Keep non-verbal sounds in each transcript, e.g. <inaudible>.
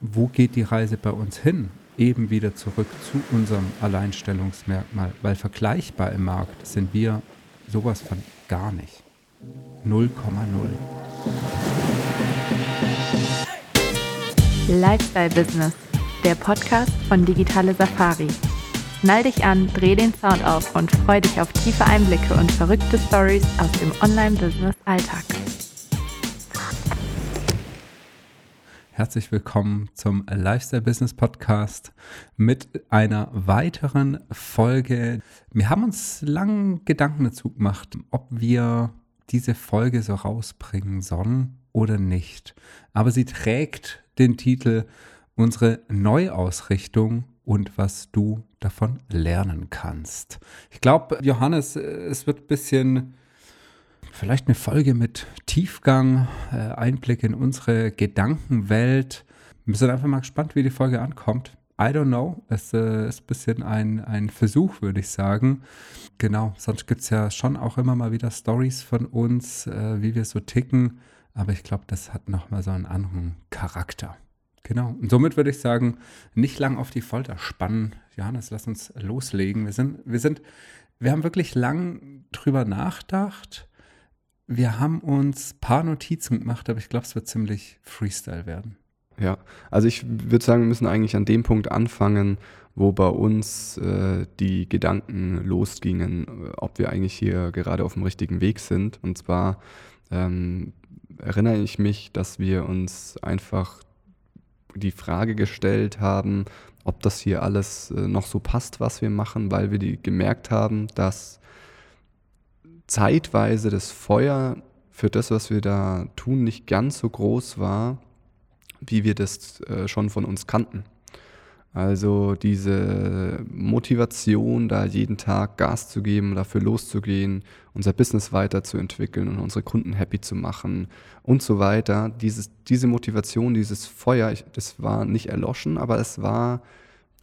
wo geht die Reise bei uns hin? Eben wieder zurück zu unserem Alleinstellungsmerkmal, weil vergleichbar im Markt sind wir sowas von gar nicht. 0,0. Lifestyle Business, der Podcast von Digitale Safari. Schnall dich an, dreh den Sound auf und freu dich auf tiefe Einblicke und verrückte Stories aus dem Online-Business-Alltag. Herzlich willkommen zum Lifestyle Business Podcast mit einer weiteren Folge. Wir haben uns lang Gedanken dazu gemacht, ob wir diese Folge so rausbringen sollen oder nicht. Aber sie trägt den Titel Unsere Neuausrichtung und was du davon lernen kannst. Ich glaube, Johannes, es wird ein bisschen vielleicht eine Folge mit Tiefgang, äh, Einblick in unsere Gedankenwelt. Wir sind einfach mal gespannt, wie die Folge ankommt. I don't know. Es äh, ist ein bisschen ein, ein Versuch, würde ich sagen. Genau, sonst gibt es ja schon auch immer mal wieder Stories von uns, äh, wie wir so ticken. Aber ich glaube, das hat nochmal so einen anderen Charakter. Genau. Und somit würde ich sagen, nicht lang auf die Folter spannen. Johannes, lass uns loslegen. Wir sind, wir sind, wir haben wirklich lang drüber nachgedacht wir haben uns ein paar Notizen gemacht, aber ich glaube, es wird ziemlich Freestyle werden. Ja, also ich würde sagen, wir müssen eigentlich an dem Punkt anfangen, wo bei uns äh, die Gedanken losgingen, äh, ob wir eigentlich hier gerade auf dem richtigen Weg sind. Und zwar ähm, erinnere ich mich, dass wir uns einfach die Frage gestellt haben, ob das hier alles äh, noch so passt, was wir machen, weil wir die gemerkt haben, dass zeitweise das Feuer für das, was wir da tun, nicht ganz so groß war, wie wir das äh, schon von uns kannten. Also diese Motivation, da jeden Tag Gas zu geben, dafür loszugehen, unser Business weiterzuentwickeln und unsere Kunden happy zu machen und so weiter. Dieses, diese Motivation, dieses Feuer, das war nicht erloschen, aber es war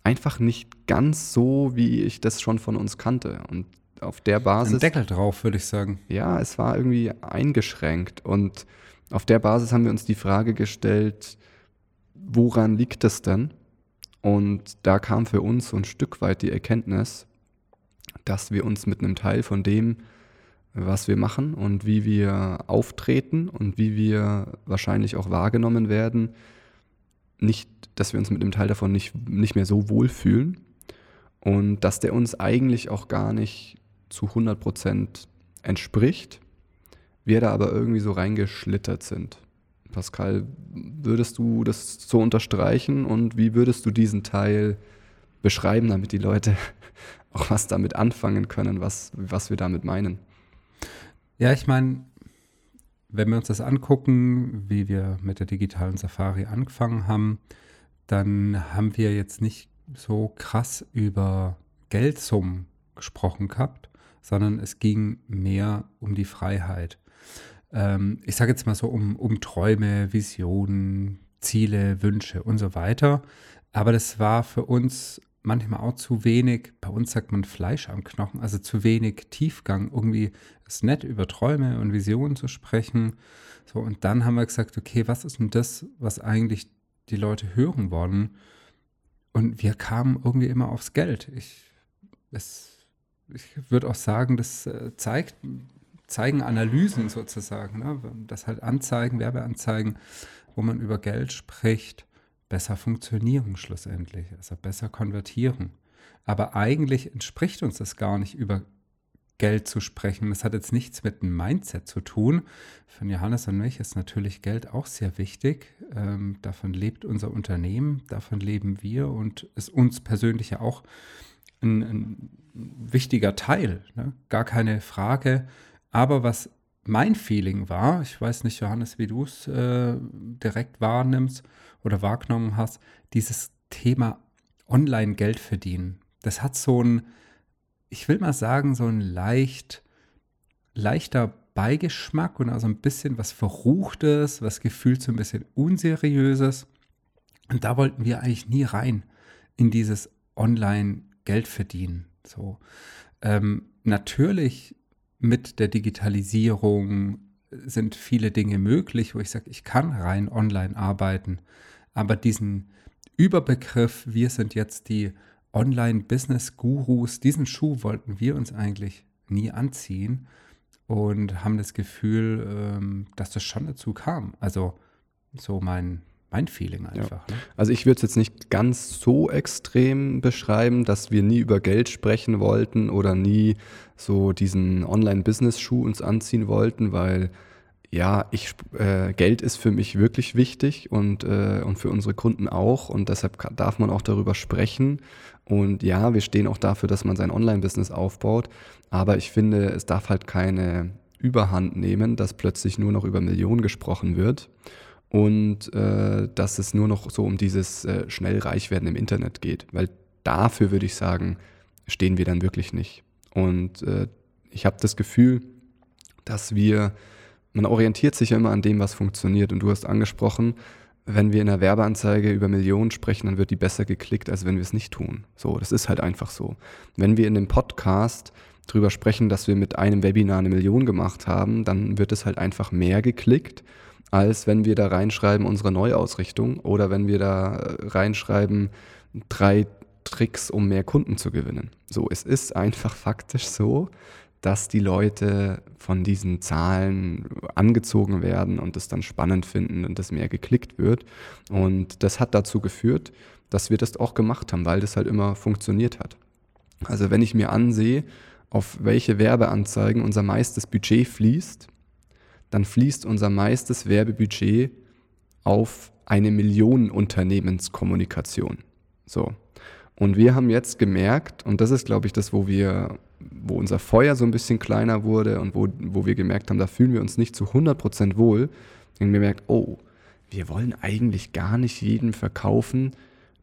einfach nicht ganz so, wie ich das schon von uns kannte. Und auf der Basis. Ein Deckel drauf, würde ich sagen. Ja, es war irgendwie eingeschränkt. Und auf der Basis haben wir uns die Frage gestellt, woran liegt es denn? Und da kam für uns so ein Stück weit die Erkenntnis, dass wir uns mit einem Teil von dem, was wir machen und wie wir auftreten und wie wir wahrscheinlich auch wahrgenommen werden, nicht, dass wir uns mit einem Teil davon nicht, nicht mehr so wohlfühlen und dass der uns eigentlich auch gar nicht zu 100 Prozent entspricht, wir da aber irgendwie so reingeschlittert sind. Pascal, würdest du das so unterstreichen und wie würdest du diesen Teil beschreiben, damit die Leute <laughs> auch was damit anfangen können, was, was wir damit meinen? Ja, ich meine, wenn wir uns das angucken, wie wir mit der digitalen Safari angefangen haben, dann haben wir jetzt nicht so krass über Geldsummen gesprochen gehabt, sondern es ging mehr um die Freiheit. Ähm, ich sage jetzt mal so um, um Träume, Visionen, Ziele, Wünsche und so weiter. Aber das war für uns manchmal auch zu wenig, bei uns sagt man Fleisch am Knochen, also zu wenig Tiefgang. Irgendwie ist nett, über Träume und Visionen zu sprechen. So, und dann haben wir gesagt, okay, was ist denn das, was eigentlich die Leute hören wollen? Und wir kamen irgendwie immer aufs Geld. Ich, es ich würde auch sagen, das äh, zeigt, zeigen Analysen sozusagen, ne? dass halt Anzeigen, Werbeanzeigen, wo man über Geld spricht, besser funktionieren schlussendlich, also besser konvertieren. Aber eigentlich entspricht uns das gar nicht, über Geld zu sprechen. Das hat jetzt nichts mit dem Mindset zu tun. Für Johannes und mich ist natürlich Geld auch sehr wichtig. Ähm, davon lebt unser Unternehmen, davon leben wir und ist uns persönlich ja auch ein, ein wichtiger Teil, ne? gar keine Frage. Aber was mein Feeling war, ich weiß nicht, Johannes, wie du es äh, direkt wahrnimmst oder wahrgenommen hast, dieses Thema Online-Geld verdienen. Das hat so ein, ich will mal sagen, so ein leicht, leichter Beigeschmack und also ein bisschen was Verruchtes, was gefühlt so ein bisschen Unseriöses. Und da wollten wir eigentlich nie rein in dieses Online-Geld verdienen. So. Ähm, natürlich mit der Digitalisierung sind viele Dinge möglich, wo ich sage, ich kann rein online arbeiten. aber diesen Überbegriff, wir sind jetzt die Online-Business-Gurus, diesen Schuh wollten wir uns eigentlich nie anziehen und haben das Gefühl, ähm, dass das schon dazu kam. Also so mein, mein Feeling einfach. Ja. Ne? Also ich würde es jetzt nicht ganz so extrem beschreiben, dass wir nie über Geld sprechen wollten oder nie so diesen Online-Business-Schuh uns anziehen wollten, weil ja, ich, äh, Geld ist für mich wirklich wichtig und, äh, und für unsere Kunden auch und deshalb darf man auch darüber sprechen. Und ja, wir stehen auch dafür, dass man sein Online-Business aufbaut, aber ich finde, es darf halt keine Überhand nehmen, dass plötzlich nur noch über Millionen gesprochen wird und äh, dass es nur noch so um dieses äh, schnell reich werden im Internet geht, weil dafür würde ich sagen, stehen wir dann wirklich nicht. Und äh, ich habe das Gefühl, dass wir, man orientiert sich ja immer an dem, was funktioniert. Und du hast angesprochen, wenn wir in einer Werbeanzeige über Millionen sprechen, dann wird die besser geklickt, als wenn wir es nicht tun. So, das ist halt einfach so. Wenn wir in dem Podcast drüber sprechen, dass wir mit einem Webinar eine Million gemacht haben, dann wird es halt einfach mehr geklickt als wenn wir da reinschreiben unsere Neuausrichtung oder wenn wir da äh, reinschreiben drei Tricks, um mehr Kunden zu gewinnen. So, es ist einfach faktisch so, dass die Leute von diesen Zahlen angezogen werden und es dann spannend finden und das mehr geklickt wird. Und das hat dazu geführt, dass wir das auch gemacht haben, weil das halt immer funktioniert hat. Also wenn ich mir ansehe, auf welche Werbeanzeigen unser meistes Budget fließt, dann fließt unser meistes Werbebudget auf eine Millionenunternehmenskommunikation. So. Und wir haben jetzt gemerkt, und das ist, glaube ich, das, wo wir, wo unser Feuer so ein bisschen kleiner wurde und wo, wo wir gemerkt haben, da fühlen wir uns nicht zu 100% wohl, haben wir gemerkt, oh, wir wollen eigentlich gar nicht jedem verkaufen,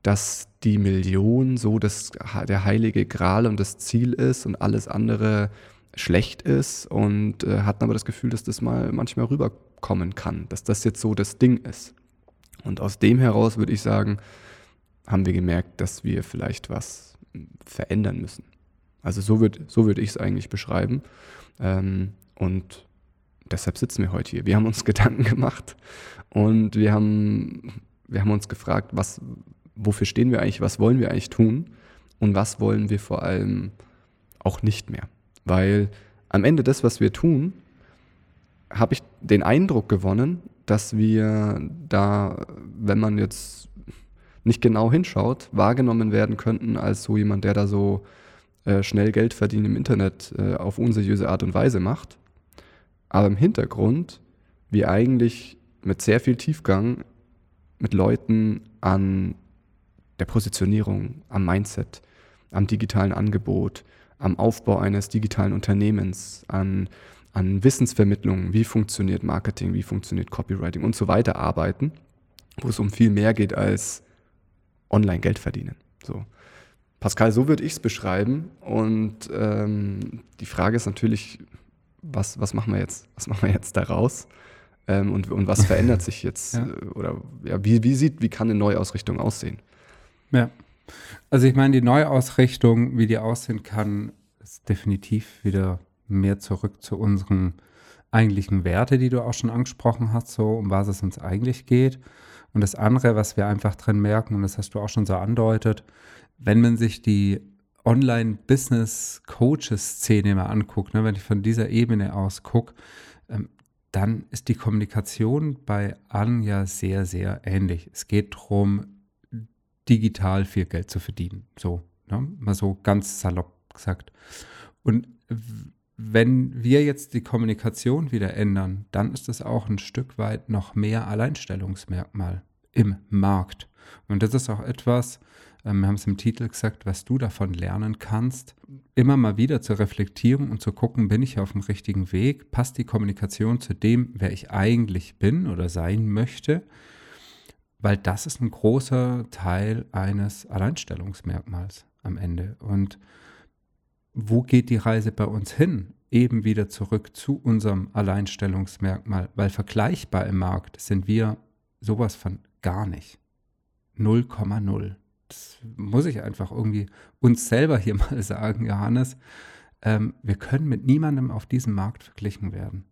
dass die Million so das, der heilige Gral und das Ziel ist und alles andere schlecht ist und äh, hatten aber das Gefühl, dass das mal manchmal rüberkommen kann, dass das jetzt so das Ding ist. Und aus dem heraus würde ich sagen, haben wir gemerkt, dass wir vielleicht was verändern müssen. Also so würde so würd ich es eigentlich beschreiben. Ähm, und deshalb sitzen wir heute hier. Wir haben uns <laughs> Gedanken gemacht und wir haben, wir haben uns gefragt, was, wofür stehen wir eigentlich, was wollen wir eigentlich tun und was wollen wir vor allem auch nicht mehr. Weil am Ende das, was wir tun, habe ich den Eindruck gewonnen, dass wir da, wenn man jetzt nicht genau hinschaut, wahrgenommen werden könnten als so jemand, der da so äh, schnell Geld verdienen im Internet äh, auf unseriöse Art und Weise macht. Aber im Hintergrund wir eigentlich mit sehr viel Tiefgang mit Leuten an der Positionierung, am Mindset, am digitalen Angebot, am Aufbau eines digitalen Unternehmens, an, an Wissensvermittlung, wie funktioniert Marketing, wie funktioniert Copywriting und so weiter arbeiten, wo es um viel mehr geht als online Geld verdienen. So. Pascal, so würde ich es beschreiben. Und ähm, die Frage ist natürlich, was, was machen wir jetzt? Was machen wir jetzt daraus? Ähm, und, und was <laughs> verändert sich jetzt? ja. Oder ja, wie, wie sieht, wie kann eine Neuausrichtung aussehen? Ja. Also ich meine, die Neuausrichtung, wie die aussehen kann, ist definitiv wieder mehr zurück zu unseren eigentlichen Werte, die du auch schon angesprochen hast, so um was es uns eigentlich geht. Und das andere, was wir einfach drin merken, und das hast du auch schon so andeutet, wenn man sich die Online-Business-Coaches-Szene mal anguckt, ne, wenn ich von dieser Ebene aus gucke, ähm, dann ist die Kommunikation bei allen ja sehr, sehr ähnlich. Es geht darum, digital viel Geld zu verdienen. So, ne? mal so ganz salopp gesagt. Und wenn wir jetzt die Kommunikation wieder ändern, dann ist das auch ein Stück weit noch mehr Alleinstellungsmerkmal im Markt. Und das ist auch etwas, ähm, wir haben es im Titel gesagt, was du davon lernen kannst, immer mal wieder zu reflektieren und zu gucken, bin ich auf dem richtigen Weg? Passt die Kommunikation zu dem, wer ich eigentlich bin oder sein möchte? Weil das ist ein großer Teil eines Alleinstellungsmerkmals am Ende. Und wo geht die Reise bei uns hin? Eben wieder zurück zu unserem Alleinstellungsmerkmal, weil vergleichbar im Markt sind wir sowas von gar nicht. 0,0. Das muss ich einfach irgendwie uns selber hier <laughs> mal sagen, Johannes. Ähm, wir können mit niemandem auf diesem Markt verglichen werden.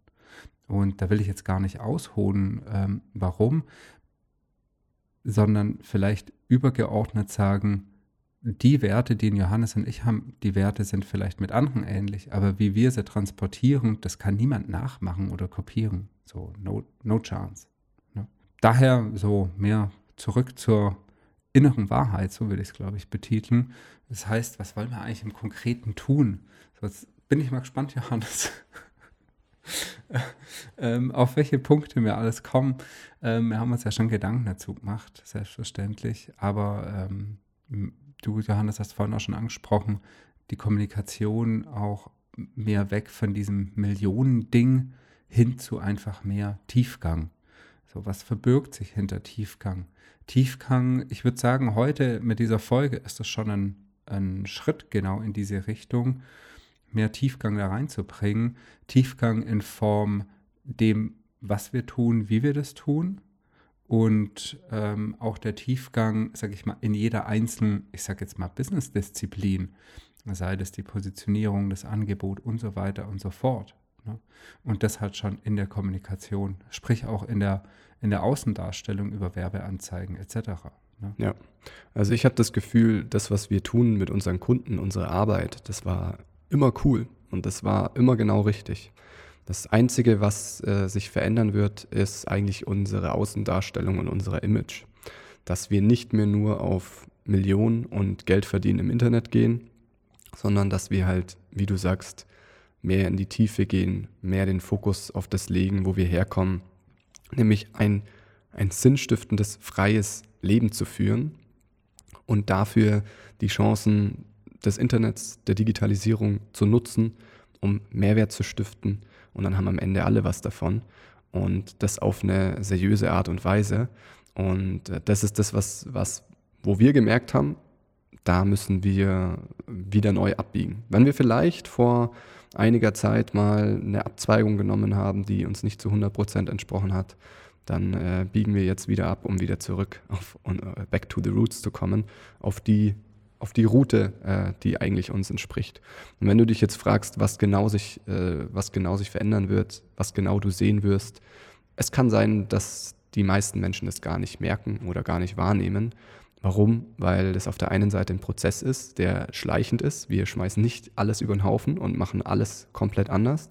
Und da will ich jetzt gar nicht ausholen, ähm, warum, sondern vielleicht übergeordnet sagen, die Werte, die Johannes und ich haben, die Werte sind vielleicht mit anderen ähnlich, aber wie wir sie transportieren, das kann niemand nachmachen oder kopieren. So, no, no chance. Ne? Daher so mehr zurück zur inneren Wahrheit, so würde ich es, glaube ich, betiteln. Das heißt, was wollen wir eigentlich im Konkreten tun? So, jetzt bin ich mal gespannt, <laughs> Johannes. <laughs> ähm, auf welche Punkte wir alles kommen. Ähm, wir haben uns ja schon Gedanken dazu gemacht, selbstverständlich. Aber ähm, du, Johannes, hast vorhin auch schon angesprochen, die Kommunikation auch mehr weg von diesem Millionending hin zu einfach mehr Tiefgang. So, was verbirgt sich hinter Tiefgang? Tiefgang, ich würde sagen, heute mit dieser Folge ist das schon ein, ein Schritt genau in diese Richtung, mehr Tiefgang da reinzubringen. Tiefgang in Form dem, was wir tun, wie wir das tun, und ähm, auch der Tiefgang, sage ich mal, in jeder einzelnen, ich sage jetzt mal, Business-Disziplin, sei das die Positionierung, das Angebot und so weiter und so fort. Ne? Und das halt schon in der Kommunikation, sprich auch in der, in der Außendarstellung über Werbeanzeigen etc. Ne? Ja, also ich habe das Gefühl, das, was wir tun mit unseren Kunden, unsere Arbeit, das war immer cool und das war immer genau richtig. Das Einzige, was äh, sich verändern wird, ist eigentlich unsere Außendarstellung und unser Image. Dass wir nicht mehr nur auf Millionen und Geld verdienen im Internet gehen, sondern dass wir halt, wie du sagst, mehr in die Tiefe gehen, mehr den Fokus auf das legen, wo wir herkommen, nämlich ein, ein sinnstiftendes, freies Leben zu führen und dafür die Chancen des Internets, der Digitalisierung zu nutzen, um Mehrwert zu stiften, und dann haben am Ende alle was davon und das auf eine seriöse Art und Weise. Und äh, das ist das, was, was, wo wir gemerkt haben, da müssen wir wieder neu abbiegen. Wenn wir vielleicht vor einiger Zeit mal eine Abzweigung genommen haben, die uns nicht zu 100 Prozent entsprochen hat, dann äh, biegen wir jetzt wieder ab, um wieder zurück auf uh, back to the roots zu kommen, auf die auf die Route, äh, die eigentlich uns entspricht. Und wenn du dich jetzt fragst, was genau sich, äh, was genau sich verändern wird, was genau du sehen wirst, es kann sein, dass die meisten Menschen das gar nicht merken oder gar nicht wahrnehmen. Warum? Weil das auf der einen Seite ein Prozess ist, der schleichend ist. Wir schmeißen nicht alles über den Haufen und machen alles komplett anders,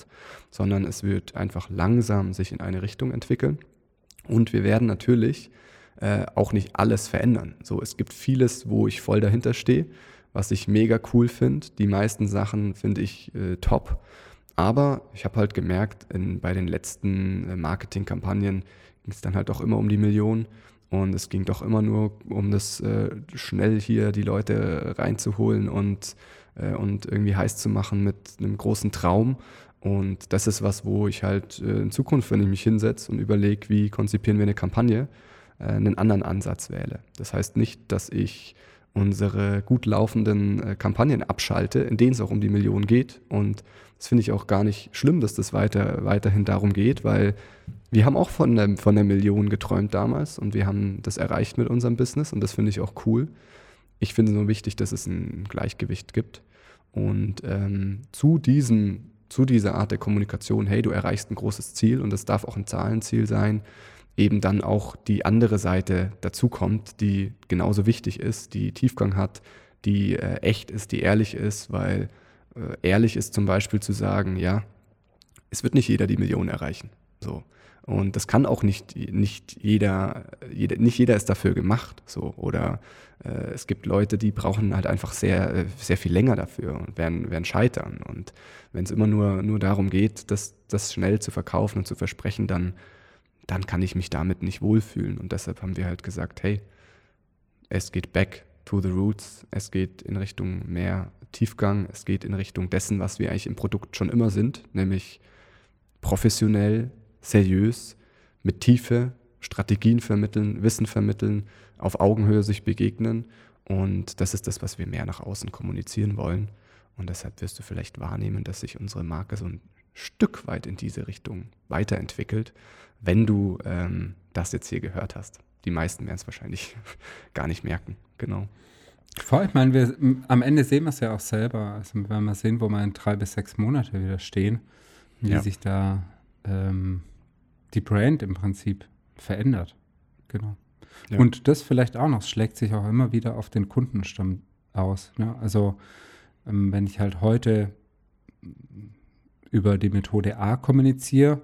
sondern es wird einfach langsam sich in eine Richtung entwickeln. Und wir werden natürlich äh, auch nicht alles verändern. So, es gibt vieles, wo ich voll dahinter stehe, was ich mega cool finde. Die meisten Sachen finde ich äh, top. Aber ich habe halt gemerkt, in, bei den letzten äh, Marketingkampagnen ging es dann halt auch immer um die Millionen. Und es ging doch immer nur um das äh, schnell hier die Leute reinzuholen und, äh, und irgendwie heiß zu machen mit einem großen Traum. Und das ist was, wo ich halt äh, in Zukunft, wenn ich mich hinsetze und überlege, wie konzipieren wir eine Kampagne, einen anderen Ansatz wähle. Das heißt nicht, dass ich unsere gut laufenden äh, Kampagnen abschalte, in denen es auch um die Millionen geht. Und das finde ich auch gar nicht schlimm, dass das weiter, weiterhin darum geht, weil wir haben auch von der, von der Million geträumt damals und wir haben das erreicht mit unserem Business und das finde ich auch cool. Ich finde es nur wichtig, dass es ein Gleichgewicht gibt. Und ähm, zu, diesem, zu dieser Art der Kommunikation, hey, du erreichst ein großes Ziel und das darf auch ein Zahlenziel sein, eben dann auch die andere Seite dazukommt, die genauso wichtig ist, die Tiefgang hat, die äh, echt ist, die ehrlich ist, weil äh, ehrlich ist zum Beispiel zu sagen, ja, es wird nicht jeder die Million erreichen. So. Und das kann auch nicht, nicht jeder, jeder, nicht jeder ist dafür gemacht. So. Oder äh, es gibt Leute, die brauchen halt einfach sehr, äh, sehr viel länger dafür und werden, werden scheitern. Und wenn es immer nur, nur darum geht, das, das schnell zu verkaufen und zu versprechen, dann dann kann ich mich damit nicht wohlfühlen. Und deshalb haben wir halt gesagt, hey, es geht back to the roots, es geht in Richtung mehr Tiefgang, es geht in Richtung dessen, was wir eigentlich im Produkt schon immer sind, nämlich professionell, seriös, mit Tiefe, Strategien vermitteln, Wissen vermitteln, auf Augenhöhe sich begegnen. Und das ist das, was wir mehr nach außen kommunizieren wollen. Und deshalb wirst du vielleicht wahrnehmen, dass sich unsere Marke so ein Stück weit in diese Richtung weiterentwickelt wenn du ähm, das jetzt hier gehört hast. Die meisten werden es wahrscheinlich <laughs> gar nicht merken, genau. Vor allem, ich meine, wir, am Ende sehen wir es ja auch selber. Also wenn wir sehen, wo wir in drei bis sechs Monate wieder stehen, wie ja. sich da ähm, die Brand im Prinzip verändert. Genau. Ja. Und das vielleicht auch noch, schlägt sich auch immer wieder auf den Kundenstamm aus. Ne? Also ähm, wenn ich halt heute über die Methode A kommuniziere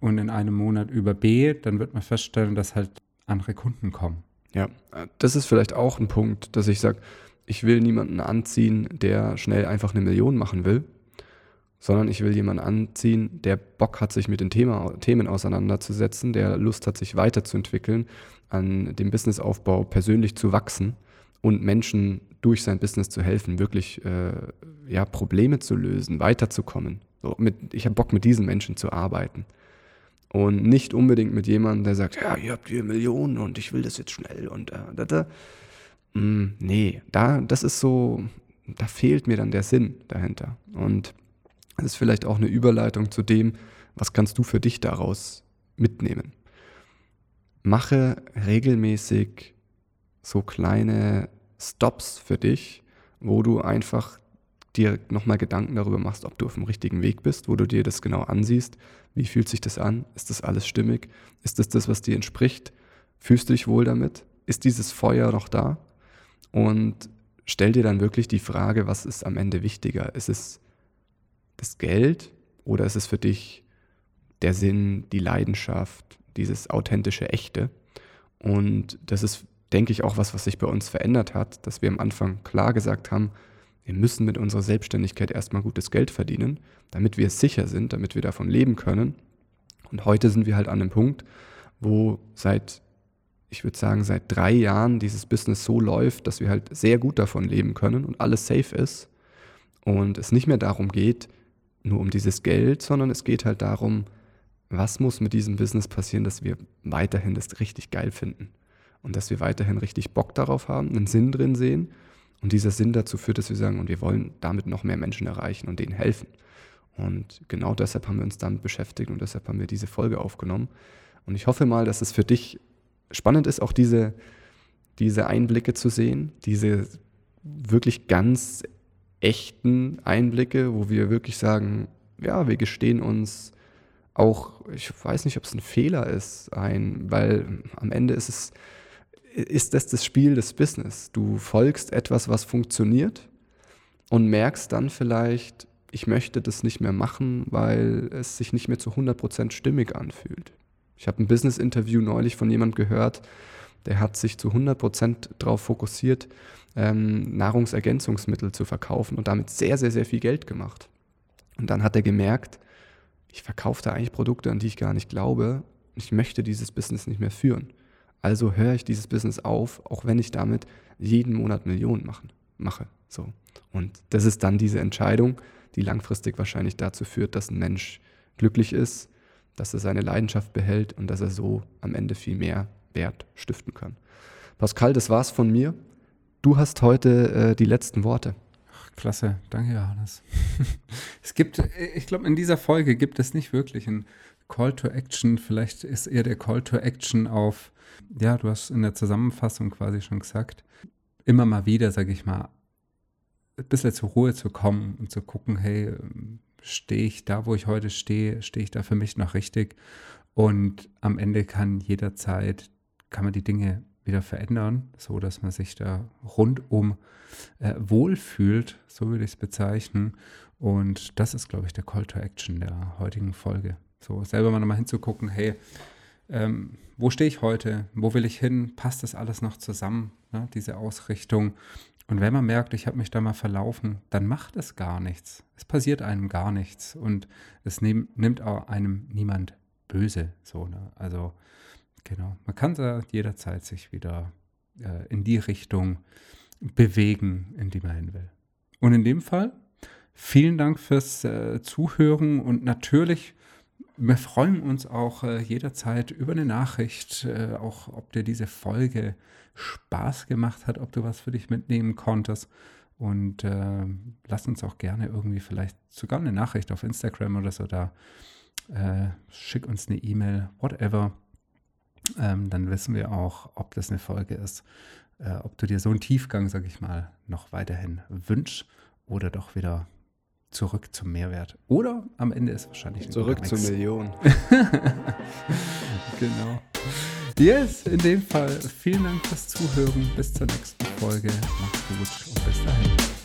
und in einem Monat über B, dann wird man feststellen, dass halt andere Kunden kommen. Ja, das ist vielleicht auch ein Punkt, dass ich sage, ich will niemanden anziehen, der schnell einfach eine Million machen will, sondern ich will jemanden anziehen, der Bock hat, sich mit den Thema, Themen auseinanderzusetzen, der Lust hat, sich weiterzuentwickeln, an dem Businessaufbau persönlich zu wachsen und Menschen durch sein Business zu helfen, wirklich äh, ja, Probleme zu lösen, weiterzukommen. So, mit, ich habe Bock, mit diesen Menschen zu arbeiten. Und nicht unbedingt mit jemandem, der sagt, ja, ihr habt hier Millionen und ich will das jetzt schnell und äh, da, da. Mm, nee, da, das ist so, da fehlt mir dann der Sinn dahinter. Und das ist vielleicht auch eine Überleitung zu dem, was kannst du für dich daraus mitnehmen. Mache regelmäßig so kleine Stops für dich, wo du einfach dir nochmal Gedanken darüber machst, ob du auf dem richtigen Weg bist, wo du dir das genau ansiehst. Wie fühlt sich das an? Ist das alles stimmig? Ist das das, was dir entspricht? Fühlst du dich wohl damit? Ist dieses Feuer noch da? Und stell dir dann wirklich die Frage, was ist am Ende wichtiger? Ist es das Geld oder ist es für dich der Sinn, die Leidenschaft, dieses authentische Echte? Und das ist, denke ich, auch was, was sich bei uns verändert hat, dass wir am Anfang klar gesagt haben, wir müssen mit unserer Selbstständigkeit erstmal gutes Geld verdienen, damit wir sicher sind, damit wir davon leben können. Und heute sind wir halt an dem Punkt, wo seit, ich würde sagen, seit drei Jahren dieses Business so läuft, dass wir halt sehr gut davon leben können und alles safe ist. Und es nicht mehr darum geht, nur um dieses Geld, sondern es geht halt darum, was muss mit diesem Business passieren, dass wir weiterhin das richtig geil finden und dass wir weiterhin richtig Bock darauf haben, einen Sinn drin sehen und dieser Sinn dazu führt, dass wir sagen, und wir wollen damit noch mehr Menschen erreichen und denen helfen. Und genau deshalb haben wir uns damit beschäftigt und deshalb haben wir diese Folge aufgenommen. Und ich hoffe mal, dass es für dich spannend ist, auch diese, diese Einblicke zu sehen, diese wirklich ganz echten Einblicke, wo wir wirklich sagen, ja, wir gestehen uns auch, ich weiß nicht, ob es ein Fehler ist, ein, weil am Ende ist es ist das das Spiel des Business. Du folgst etwas, was funktioniert und merkst dann vielleicht, ich möchte das nicht mehr machen, weil es sich nicht mehr zu 100% stimmig anfühlt. Ich habe ein Business-Interview neulich von jemand gehört, der hat sich zu 100% darauf fokussiert, ähm, Nahrungsergänzungsmittel zu verkaufen und damit sehr, sehr, sehr viel Geld gemacht. Und dann hat er gemerkt, ich verkaufe da eigentlich Produkte, an die ich gar nicht glaube. Ich möchte dieses Business nicht mehr führen. Also höre ich dieses Business auf, auch wenn ich damit jeden Monat Millionen machen, mache. So. Und das ist dann diese Entscheidung, die langfristig wahrscheinlich dazu führt, dass ein Mensch glücklich ist, dass er seine Leidenschaft behält und dass er so am Ende viel mehr Wert stiften kann. Pascal, das war's von mir. Du hast heute äh, die letzten Worte. Ach, klasse, danke Johannes. <laughs> es gibt, ich glaube, in dieser Folge gibt es nicht wirklich ein Call to Action. Vielleicht ist eher der Call to Action auf ja, du hast in der Zusammenfassung quasi schon gesagt, immer mal wieder, sage ich mal, ein bisschen zur Ruhe zu kommen und zu gucken, hey, stehe ich da, wo ich heute stehe, stehe ich da für mich noch richtig? Und am Ende kann jederzeit, kann man die Dinge wieder verändern, so dass man sich da rundum äh, wohlfühlt, so würde ich es bezeichnen. Und das ist, glaube ich, der Call to Action der heutigen Folge. So selber mal nochmal hinzugucken, hey, ähm, wo stehe ich heute, wo will ich hin, passt das alles noch zusammen, ne, diese Ausrichtung. Und wenn man merkt, ich habe mich da mal verlaufen, dann macht es gar nichts. Es passiert einem gar nichts und es nehm, nimmt auch einem niemand böse. So, ne? Also genau, man kann da jederzeit sich wieder äh, in die Richtung bewegen, in die man hin will. Und in dem Fall vielen Dank fürs äh, Zuhören und natürlich wir freuen uns auch äh, jederzeit über eine Nachricht, äh, auch ob dir diese Folge Spaß gemacht hat, ob du was für dich mitnehmen konntest. Und äh, lass uns auch gerne irgendwie vielleicht sogar eine Nachricht auf Instagram oder so da. Äh, schick uns eine E-Mail, whatever. Ähm, dann wissen wir auch, ob das eine Folge ist, äh, ob du dir so einen Tiefgang, sag ich mal, noch weiterhin wünschst oder doch wieder zurück zum Mehrwert. Oder am Ende ist wahrscheinlich zurück zur Million. <laughs> genau. Yes, in dem Fall vielen Dank fürs Zuhören. Bis zur nächsten Folge. Macht's gut und bis dahin.